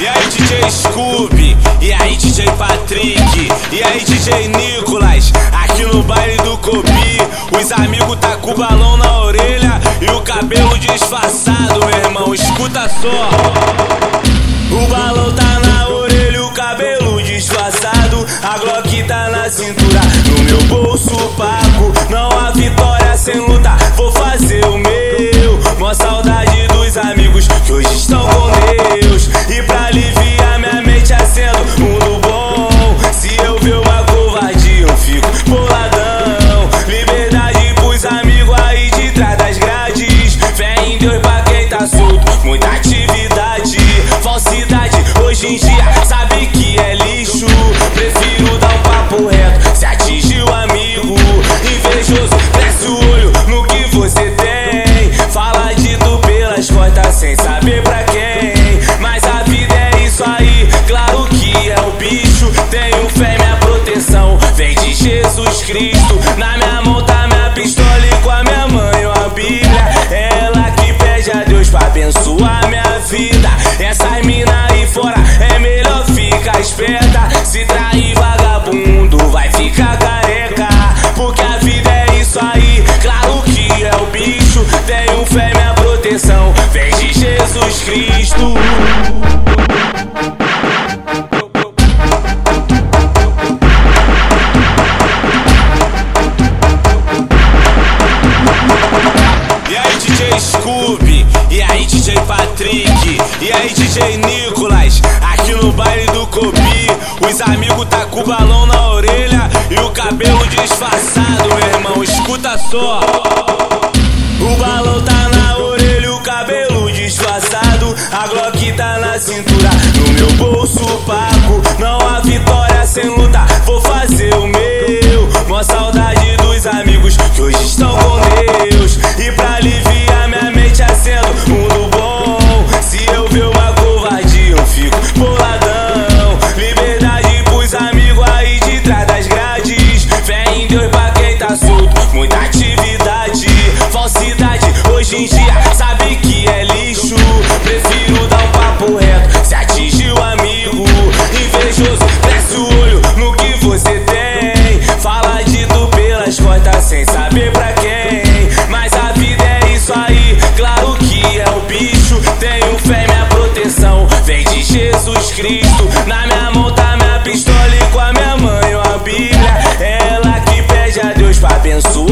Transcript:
E aí DJ Scooby, e aí DJ Patrick, e aí DJ Nicolas, aqui no baile do Cobi, os amigos tá com o balão na orelha e o cabelo disfarçado, meu irmão, escuta só. O balão tá na orelha, o cabelo disfarçado, a Glock tá na cintura, que proteção vem de Jesus Cristo. E aí DJ Scooby, e aí DJ Patrick, e aí DJ Nicolas, aqui no baile do Cobi, os amigos tá com o balão na orelha e o cabelo disfarçado, meu irmão, escuta só. Cristo. Na minha mão tá minha pistola e com a minha mãe uma Bíblia. Ela que pede a Deus pra abençoar.